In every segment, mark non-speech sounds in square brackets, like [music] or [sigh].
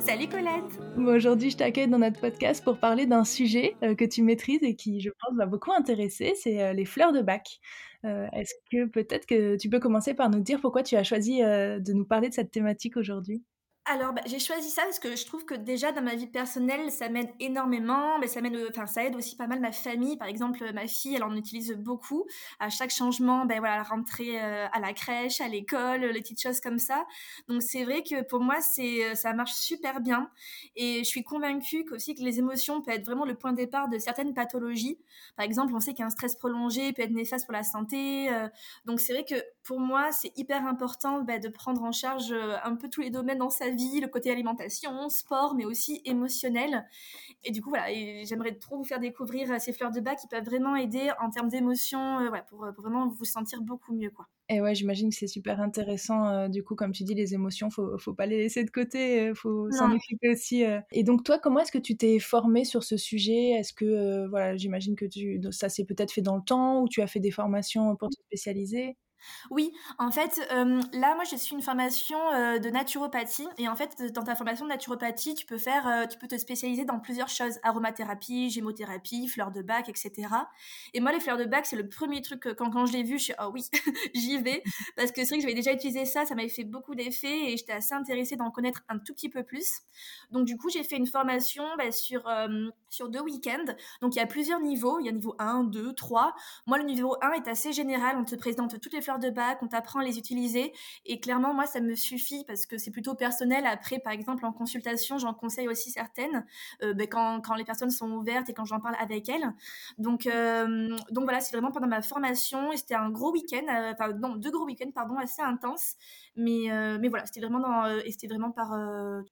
Salut Colette Aujourd'hui, je t'accueille dans notre podcast pour parler d'un sujet euh, que tu maîtrises et qui, je pense, va beaucoup intéresser, c'est euh, les fleurs de bac. Euh, est-ce que peut-être que tu peux commencer par nous dire pourquoi tu as choisi de nous parler de cette thématique aujourd'hui? Alors, bah, j'ai choisi ça parce que je trouve que déjà dans ma vie personnelle, ça m'aide énormément. Mais ça m'aide, enfin, ça aide aussi pas mal ma famille. Par exemple, ma fille, elle en utilise beaucoup. À chaque changement, ben voilà, la rentrée euh, à la crèche, à l'école, les petites choses comme ça. Donc c'est vrai que pour moi, c'est, euh, ça marche super bien. Et je suis convaincue qu'aussi que les émotions peuvent être vraiment le point de départ de certaines pathologies. Par exemple, on sait qu'un stress prolongé peut être néfaste pour la santé. Euh. donc c'est vrai que pour moi, c'est hyper important ben, de prendre en charge un peu tous les domaines dans sa vie le côté alimentation, sport, mais aussi émotionnel. Et du coup, voilà, j'aimerais trop vous faire découvrir euh, ces fleurs de bac qui peuvent vraiment aider en termes d'émotion, euh, pour, vraiment vous sentir beaucoup mieux, quoi. Et ouais, j'imagine que c'est super intéressant. Euh, du coup, comme tu dis, les émotions, faut, faut pas les laisser de côté, faut s'en occuper aussi. Et donc, toi, comment est-ce que tu t'es formée sur ce sujet? Est-ce que, voilà, j'imagine que tu, ça s'est peut-être fait dans le temps ou tu as fait des formations pour te spécialiser? Oui, en fait, euh, là, moi, je suis une formation euh, de naturopathie. Et en fait, dans ta formation de naturopathie, tu peux faire, euh, tu peux te spécialiser dans plusieurs choses aromathérapie, gémothérapie, fleurs de bac, etc. Et moi, les fleurs de bac, c'est le premier truc que, quand, quand je l'ai vu, je suis oh oui, [laughs] j'y vais parce que c'est vrai que j'avais déjà utilisé ça, ça m'avait fait beaucoup d'effets et j'étais assez intéressée d'en connaître un tout petit peu plus. Donc, du coup, j'ai fait une formation bah, sur sur deux week-ends. Donc, il y a plusieurs niveaux. Il y a niveau 1, 2, 3. Moi, le niveau 1 est assez général. On te présente toutes les fleurs de bac, on t'apprend à les utiliser. Et clairement, moi, ça me suffit parce que c'est plutôt personnel. Après, par exemple, en consultation, j'en conseille aussi certaines euh, ben, quand, quand, les personnes sont ouvertes et quand j'en parle avec elles. Donc, euh, donc voilà, c'est vraiment pendant ma formation et c'était un gros week-end, euh, enfin, non, deux gros week-ends, pardon, assez intenses. Mais, mais voilà, c'était vraiment, dans, et c'était vraiment par.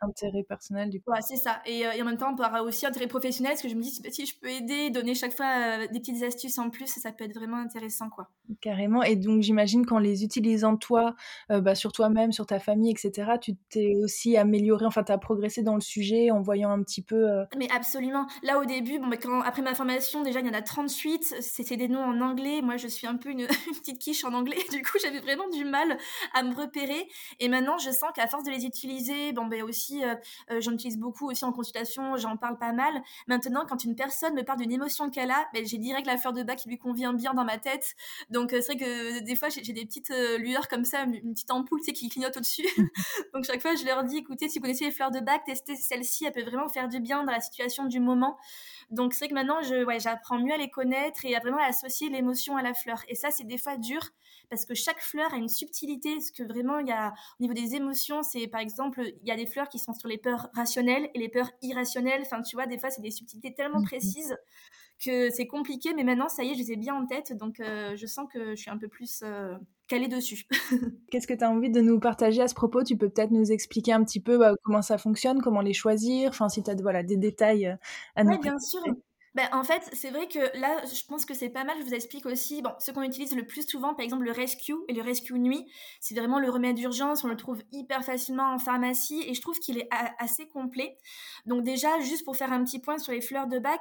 intérêt personnel, du coup. Ouais, c'est ça. Et, et, en même temps, par aussi intérêt professionnel, parce que je me dis, si je peux aider, donner chaque fois des petites astuces en plus, ça peut être vraiment intéressant, quoi. Carrément. Et donc, j'imagine qu'en les utilisant toi, euh, bah, sur toi-même, sur ta famille, etc., tu t'es aussi amélioré, enfin, tu as progressé dans le sujet en voyant un petit peu. Euh Mais absolument. Là, au début, bon, bah, quand, après ma formation, déjà, il y en a 38. C'était des noms en anglais. Moi, je suis un peu [laughs] une, petite quiche en anglais. Du coup, j'avais vraiment du mal à me repérer. Et maintenant, je sens qu'à force de les utiliser, bon, ben aussi, euh, j'en utilise beaucoup aussi en consultation, j'en parle pas mal. Maintenant, quand une personne me parle d'une émotion qu'elle a, ben, j'ai direct la fleur de bac qui lui convient bien dans ma tête. Donc, c'est vrai que des fois, j'ai des petites euh, lueurs comme ça, une petite ampoule tu sais, qui clignote au-dessus. [laughs] Donc chaque fois, je leur dis, écoutez, si vous connaissez les fleurs de bac, testez celle-ci, elle peut vraiment faire du bien dans la situation du moment. Donc c'est vrai que maintenant, je, ouais, j'apprends mieux à les connaître et à vraiment associer l'émotion à la fleur. Et ça, c'est des fois dur parce que chaque fleur a une subtilité. Ce que vraiment, il y a au niveau des émotions, c'est par exemple, il y a des fleurs qui sont sur les peurs rationnelles et les peurs irrationnelles. Enfin, tu vois, des fois, c'est des subtilités tellement mmh précises que c'est compliqué, mais maintenant, ça y est, je les ai bien en tête, donc euh, je sens que je suis un peu plus euh, calée dessus. [laughs] Qu'est-ce que tu as envie de nous partager à ce propos? Tu peux peut-être nous expliquer un petit peu bah, comment ça fonctionne, comment les choisir, enfin si tu as voilà, des détails euh, à nous Oui, bien sûr. Ben, en fait, c'est vrai que là, je pense que c'est pas mal. Je vous explique aussi, bon, ce qu'on utilise le plus souvent, par exemple le Rescue et le Rescue Nuit, c'est vraiment le remède d'urgence. On le trouve hyper facilement en pharmacie et je trouve qu'il est assez complet. Donc déjà, juste pour faire un petit point sur les fleurs de bac,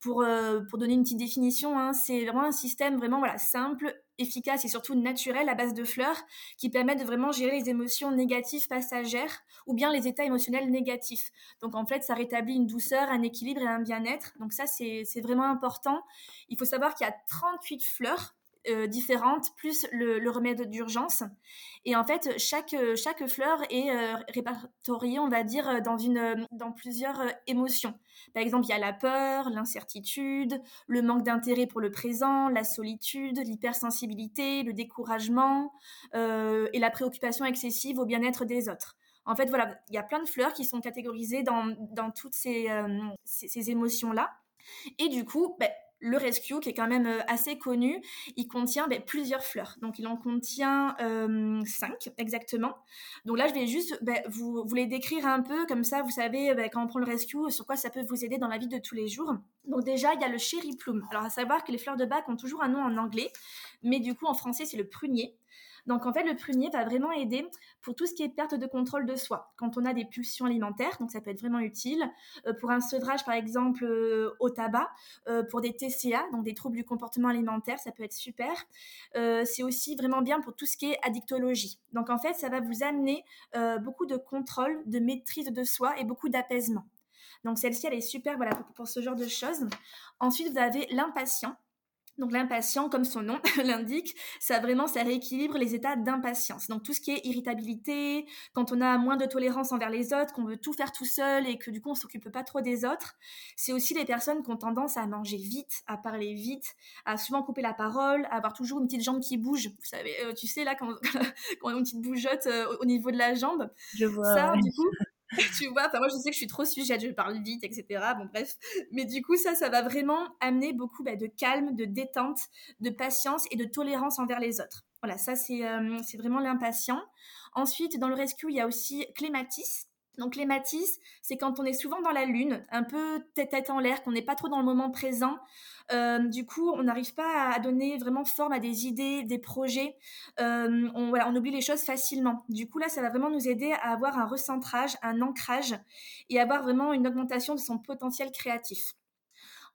pour, euh, pour donner une petite définition, hein, c'est vraiment un système vraiment voilà simple, efficace et surtout naturel à base de fleurs qui permet de vraiment gérer les émotions négatives passagères ou bien les états émotionnels négatifs. Donc en fait, ça rétablit une douceur, un équilibre et un bien-être. Donc ça, c'est vraiment important. Il faut savoir qu'il y a 38 fleurs euh, différentes, plus le, remède d'urgence. Et en fait, chaque, chaque fleur est euh, répertoriée, on va dire, dans, une, dans plusieurs émotions. Par exemple, il y a la peur, l'incertitude, le manque d'intérêt pour le présent, la solitude, l'hypersensibilité, le découragement euh, et la préoccupation excessive au bien-être des autres. En fait, voilà, il y a plein de fleurs qui sont catégorisées dans, dans toutes ces, ces, émotions-là. Et du coup, ben, le Rescue, qui est quand même euh, assez connu, il contient ben, plusieurs fleurs. Donc, il en contient euh, cinq exactement. Donc là, je vais juste ben, vous, les décrire un peu, comme ça, vous savez, ben, quand on prend le Rescue, sur quoi ça peut vous aider dans la vie de tous les jours. Donc déjà, il y a le Cherry Plume. Alors, à savoir que les fleurs de bac ont toujours un nom en anglais, mais du coup, en français, c'est le prunier. Donc en fait, le prunier va vraiment aider pour tout ce qui est perte de contrôle de soi. Quand on a des pulsions alimentaires, donc ça peut être vraiment utile. Euh, pour un sevrage, par exemple, euh, au tabac, euh, pour des TCA, donc des troubles du comportement alimentaire, ça peut être super. c'est aussi vraiment bien pour tout ce qui est addictologie. Donc en fait, ça va vous amener beaucoup de contrôle, de maîtrise de soi et beaucoup d'apaisement. Donc celle-ci, elle est super voilà, pour ce genre de choses. Ensuite, vous avez l'impatient. Donc l'impatient, comme son nom [laughs] l'indique, ça vraiment, ça rééquilibre les états d'impatience. Donc tout ce qui est irritabilité, quand on a moins de tolérance envers les autres, qu'on veut tout faire tout seul et que du coup on s'occupe pas trop des autres, c'est aussi les personnes qui ont tendance à manger vite, à parler vite, à souvent couper la parole, à avoir toujours une petite jambe qui bouge. Vous savez, euh, tu sais là quand, [laughs] quand on a une petite bougeotte euh, au niveau de la jambe. Je vois. Ça, du coup, [laughs] tu vois, moi je sais que je suis trop sujette, je parle vite, etc. Bon bref, mais du coup ça, ça va vraiment amener beaucoup bah, de calme, de détente, de patience et de tolérance envers les autres. Voilà, ça c'est euh, vraiment l'impatient. Ensuite, dans le rescue, il y a aussi clématis. Donc les matisse, c'est quand on est souvent dans la lune, un peu tête-tête en l'air, qu'on n'est pas trop dans le moment présent. Euh, du coup, on n'arrive pas à donner vraiment forme à des idées, des projets. Euh, on, on oublie les choses facilement. Du coup, là, ça va vraiment nous aider à avoir un recentrage, un ancrage et avoir vraiment une augmentation de son potentiel créatif.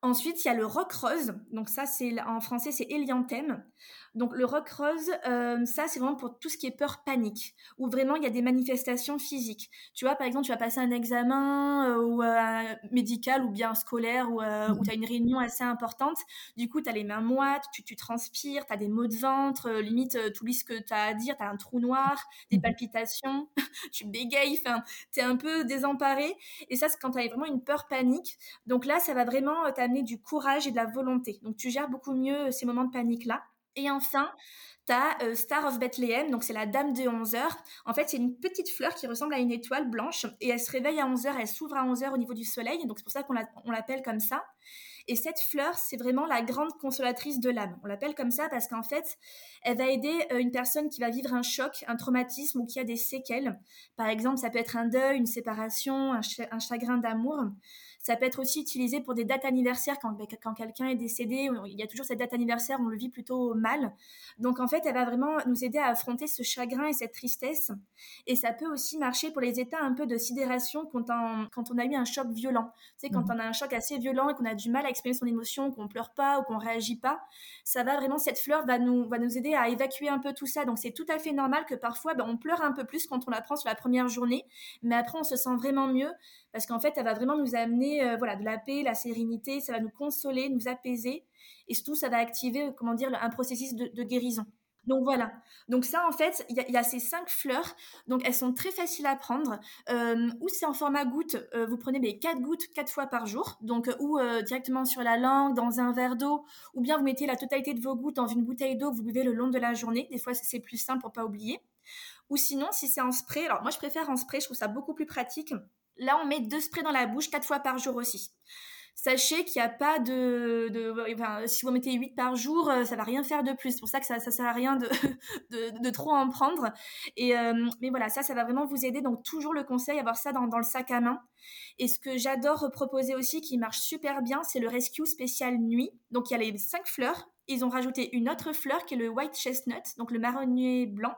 Ensuite, il y a le rock rose. Donc ça, c'est en français, c'est Elianthem. Donc le rock rose, euh, ça c'est vraiment pour tout ce qui est peur panique, où vraiment il y a des manifestations physiques. Tu vois, par exemple, tu vas passer un examen euh, ou, euh, médical ou bien scolaire ou, où tu as une réunion assez importante. Du coup, tu as les mains moites, tu, tu transpires, tu as des maux de ventre, limite, tu oublies ce que tu as à dire, tu as un trou noir, des palpitations, [laughs] tu bégayes, tu es un peu désemparé. Et ça, c'est quand tu as vraiment une peur panique. Donc là, ça va vraiment t'amener du courage et de la volonté. Donc tu gères beaucoup mieux ces moments de panique-là. Et enfin, tu as euh, Star of Bethlehem, donc c'est la dame de 11 heures. En fait, c'est une petite fleur qui ressemble à une étoile blanche et elle se réveille à 11 heures, elle s'ouvre à 11 heures au niveau du soleil, donc c'est pour ça qu'on l'appelle comme ça. Et cette fleur, c'est vraiment la grande consolatrice de l'âme. On l'appelle comme ça parce qu'en fait, elle va aider euh, une personne qui va vivre un choc, un traumatisme ou qui a des séquelles. Par exemple, ça peut être un deuil, une séparation, un chagrin d'amour. Ça peut être aussi utilisé pour des dates anniversaires quand, ben, quand quelqu'un est décédé. Il y a toujours cette date anniversaire, on le vit plutôt mal. Donc en fait, elle va vraiment nous aider à affronter ce chagrin et cette tristesse. Et ça peut aussi marcher pour les états un peu de sidération quand on, quand on a eu un choc violent. Tu sais, quand mmh. on a un choc assez violent et qu'on a du mal à exprimer son émotion, qu'on pleure pas ou qu'on réagit pas, ça va vraiment, cette fleur va nous, va nous aider à évacuer un peu tout ça. Donc c'est tout à fait normal que parfois, ben, on pleure un peu plus quand on la prend sur la première journée, mais après on se sent vraiment mieux parce qu'en fait, elle va vraiment nous amener euh, voilà, de la paix, la sérénité, ça va nous consoler, nous apaiser, et surtout, ça va activer, euh, comment dire, un processus de, guérison. Donc voilà. Donc ça, en fait, il y, a ces cinq fleurs. Donc elles sont très faciles à prendre. Euh, ou c'est en format goutte. vous prenez les quatre gouttes quatre fois par jour. Donc ou directement sur la langue, dans un verre d'eau. Ou bien vous mettez la totalité de vos gouttes dans une bouteille d'eau que vous buvez le long de la journée. Des fois, c'est plus simple pour pas oublier. Ou sinon, si c'est en spray. Alors moi, je préfère en spray. Je trouve ça beaucoup plus pratique. Là, on met deux sprays dans la bouche quatre fois par jour aussi. Sachez qu'il n'y a pas de, si vous mettez 8 par jour, euh, ça va rien faire de plus. C'est pour ça que ça, ne sert à rien de, [laughs] trop en prendre. Euh, mais voilà, ça, ça va vraiment vous aider. Donc toujours le conseil, avoir ça dans, dans le sac à main. Et ce que j'adore proposer aussi, qui marche super bien, c'est le Rescue spécial nuit. Donc il y a les cinq fleurs. Ils ont rajouté une autre fleur qui est le white chestnut, donc le marronnier blanc.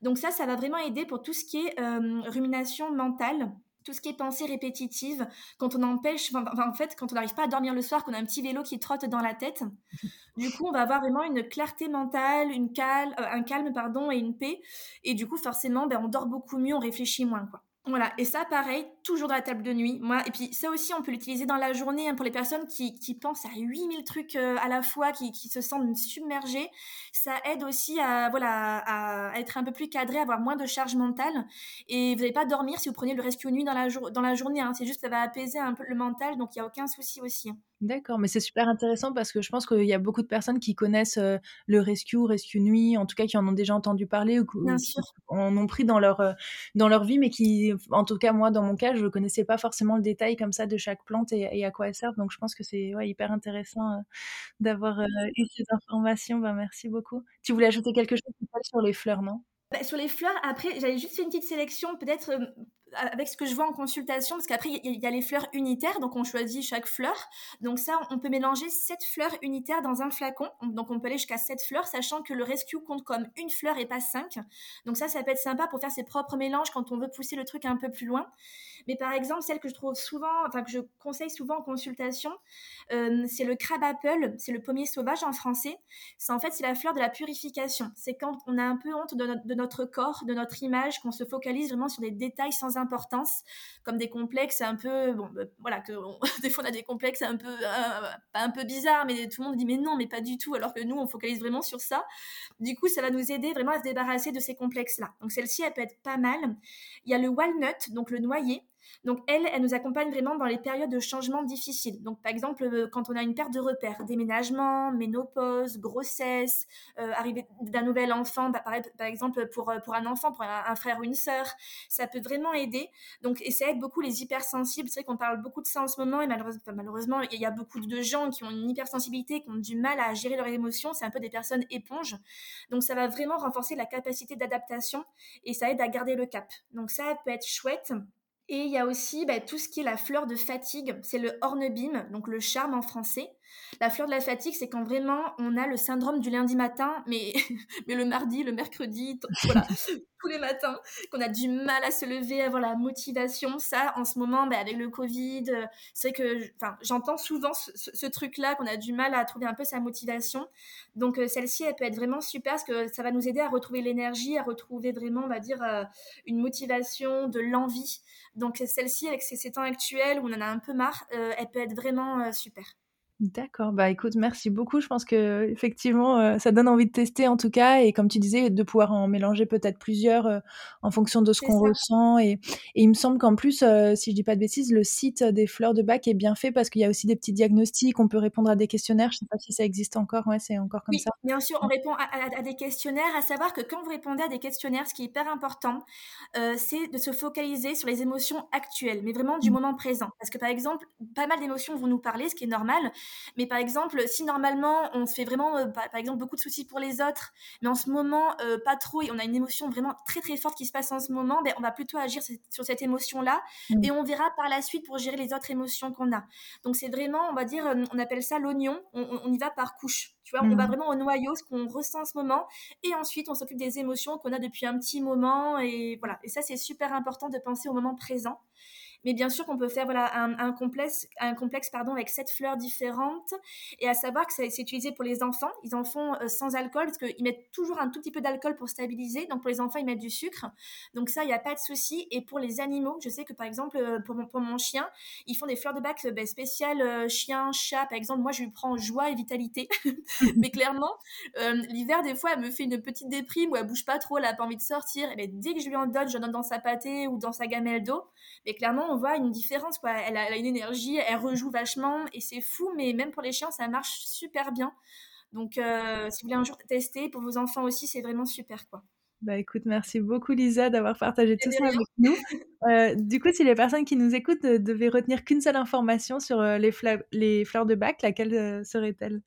Donc ça, ça va vraiment aider pour tout ce qui est euh, rumination mentale tout ce qui est pensée répétitive, quand on empêche, en fait, quand on n'arrive pas à dormir le soir, qu'on a un petit vélo qui trotte dans la tête, [laughs] du coup, on va avoir vraiment une clarté mentale, une calme, euh, un calme, pardon, et une paix. Et du coup, forcément, ben, on dort beaucoup mieux, on réfléchit moins, quoi. Voilà, et ça, pareil, toujours dans la table de nuit. Moi, et puis ça aussi, on peut l'utiliser dans la journée hein, pour les personnes qui, pensent à 8000 trucs euh, à la fois, qui, se sentent submergées. Ça aide aussi à, voilà, à, être un peu plus cadré, à avoir moins de charge mentale. Et vous n'allez pas dormir si vous prenez le rescue nuit dans la, dans la journée. Hein. C'est juste ça va apaiser un peu le mental, donc il n'y a aucun souci aussi. D'accord, mais c'est super intéressant parce que je pense qu'il y a beaucoup de personnes qui connaissent, le rescue, rescue nuit, en tout cas qui en ont déjà entendu parler ou qui en ont pris dans leur, heu, dans leur vie, mais qui en tout cas moi dans mon cas, je connaissais pas forcément le détail comme ça de chaque plante et et à quoi elle sert. Donc je pense que c'est, ouais, hyper intéressant, d'avoir, eu ces informations. Ben, merci beaucoup. Tu voulais ajouter quelque chose sur les fleurs, non? Bah, sur les fleurs, après, j'avais juste fait une petite sélection, peut-être, avec ce que je vois en consultation, parce qu'après, il y, a les fleurs unitaires, donc on choisit chaque fleur. Donc ça, on peut mélanger 7 fleurs unitaires dans un flacon. Donc on peut aller jusqu'à 7 fleurs, sachant que le rescue compte comme une fleur et pas 5. Donc ça, ça peut être sympa pour faire ses propres mélanges quand on veut pousser le truc un peu plus loin. Mais par exemple, celle que je trouve souvent, enfin que je conseille souvent en consultation, euh, c'est le crabe apple, c'est le pommier sauvage en français. C'est en fait c'est la fleur de la purification. C'est quand on a un peu honte de notre, corps, de notre image, qu'on se focalise vraiment sur des détails sans importance, comme des complexes un peu, bon, bah, voilà, que [laughs] des fois on a des complexes un peu, euh, pas un peu bizarres, mais tout le monde dit mais non, mais pas du tout, alors que nous on focalise vraiment sur ça. Du coup, ça va nous aider vraiment à se débarrasser de ces complexes-là. Donc celle-ci, elle peut être pas mal. Il y a le walnut, donc le noyer. Donc elle, elle nous accompagne vraiment dans les périodes de changement difficiles. Donc par exemple, euh, quand on a une perte de repères, déménagement, ménopause, grossesse, euh, arrivée d'un nouvel enfant, bah, par, exemple pour, euh, pour un enfant, pour un, frère ou une sœur, ça peut vraiment aider. Donc et ça aide beaucoup les hypersensibles. C'est vrai qu'on parle beaucoup de ça en ce moment et malheureusement, malheureusement, il y a beaucoup de gens qui ont une hypersensibilité, qui ont du mal à gérer leurs émotions. C'est un peu des personnes éponges. Donc ça va vraiment renforcer la capacité d'adaptation et ça aide à garder le cap. Donc ça peut être chouette. Et il y a aussi bah, tout ce qui est la fleur de fatigue, c'est le hornbeam, donc le charme en français. La fleur de la fatigue, c'est quand vraiment on a le syndrome du lundi matin, mais, [laughs] mais le mardi, le mercredi, voilà, [laughs] tous les matins, qu'on a du mal à se lever, avoir la motivation. Ça, en ce moment, bah, avec le Covid, euh, c'est que j'entends souvent ce, truc-là, qu'on a du mal à trouver un peu sa motivation. Donc euh, celle-ci, elle peut être vraiment super parce que ça va nous aider à retrouver l'énergie, à retrouver vraiment, on va dire, euh, une motivation, de l'envie. Donc celle-ci, avec ces, temps actuels où on en a un peu marre, elle peut être vraiment super. D'accord, bah écoute, merci beaucoup. Je pense que effectivement, euh, ça donne envie de tester en tout cas, et comme tu disais, de pouvoir en mélanger peut-être plusieurs euh, en fonction de ce qu'on ressent. Et, et, il me semble qu'en plus, euh, si je dis pas de bêtises, le site des fleurs de bac est bien fait parce qu'il y a aussi des petits diagnostics, on peut répondre à des questionnaires. Je sais pas si ça existe encore, ouais, c'est encore comme oui, ça. Bien sûr, on répond à, à, à, des questionnaires. À savoir que quand vous répondez à des questionnaires, ce qui est hyper important, c'est de se focaliser sur les émotions actuelles, mais vraiment du mmh. moment présent. Parce que par exemple, pas mal d'émotions vont nous parler, ce qui est normal. Mais par exemple, si normalement on se fait vraiment, euh, par, exemple, beaucoup de soucis pour les autres, mais en ce moment euh, pas trop, et on a une émotion vraiment très très forte qui se passe en ce moment, ben, on va plutôt agir sur cette émotion-là, mmh. et on verra par la suite pour gérer les autres émotions qu'on a. Donc c'est vraiment, on va dire, euh, on appelle ça l'oignon, on, on, y va par couche. Tu vois, mmh. on va vraiment au noyau, ce qu'on ressent en ce moment, et ensuite on s'occupe des émotions qu'on a depuis un petit moment, et voilà. Et ça c'est super important de penser au moment présent. Mais bien sûr qu'on peut faire voilà, un, complexe, un complexe pardon, avec sept fleurs différentes. Et à savoir que c'est utilisé pour les enfants. Ils en font euh, sans alcool parce qu'ils mettent toujours un tout petit peu d'alcool pour stabiliser. Donc pour les enfants, ils mettent du sucre. Donc ça, il n'y a pas de souci. Et pour les animaux, je sais que par exemple, euh, pour mon, pour mon chien, ils font des fleurs de bac euh, ben, spéciales chien, chat. Par exemple, moi, je lui prends joie et vitalité. [laughs] Mais clairement, l'hiver, des fois, elle me fait une petite déprime où elle bouge pas trop, elle n'a pas envie de sortir. Et ben, dès que je lui en donne, je donne dans sa pâtée ou dans sa gamelle d'eau. Mais clairement, on voit une différence. Quoi. Elle, a, elle a une énergie, elle rejoue vachement et c'est fou, mais même pour les chiens, ça marche super bien. Donc, euh, si vous voulez un jour tester, pour vos enfants aussi, c'est vraiment super. quoi. Bah écoute, merci beaucoup Lisa d'avoir partagé tout ça avec nous. [laughs] Euh, du coup, si les personnes qui nous écoutent ne devaient retenir qu'une seule information sur euh, les, les, fleurs de bac, laquelle euh, serait-elle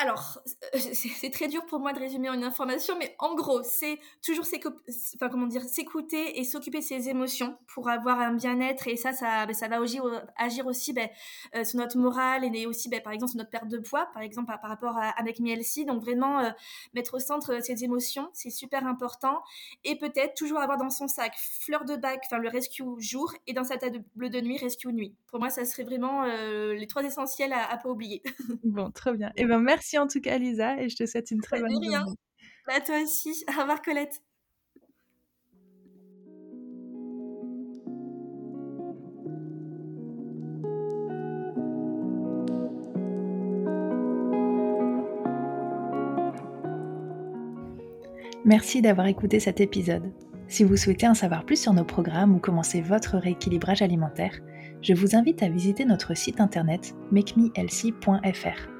alors, c'est très dur pour moi de résumer une information, mais en gros, c'est toujours s'écouter et s'occuper de ses émotions pour avoir un bien-être. Et ça, ça, ben, va agir, aussi ben, euh, sur notre morale et aussi, ben, par exemple, sur notre perte de poids, par exemple, par, rapport à, avec Mielsi. Donc, vraiment, euh, mettre au centre ses émotions, c'est super important. Et peut-être toujours avoir dans son sac fleur de bac, enfin, le rescue jour, et dans sa table de nuit, rescue nuit. Pour moi, ça serait vraiment euh, les trois essentiels à, à pas oublier. bon, très bien. Et eh ben merci en tout cas, Lisa, et je te souhaite une très bah, bonne journée. Bah, toi aussi. [laughs] Au revoir, Colette. Merci d'avoir écouté cet épisode. Si vous souhaitez en savoir plus sur nos programmes ou commencer votre rééquilibrage alimentaire, je vous invite à visiter notre site internet makemehealthy.fr.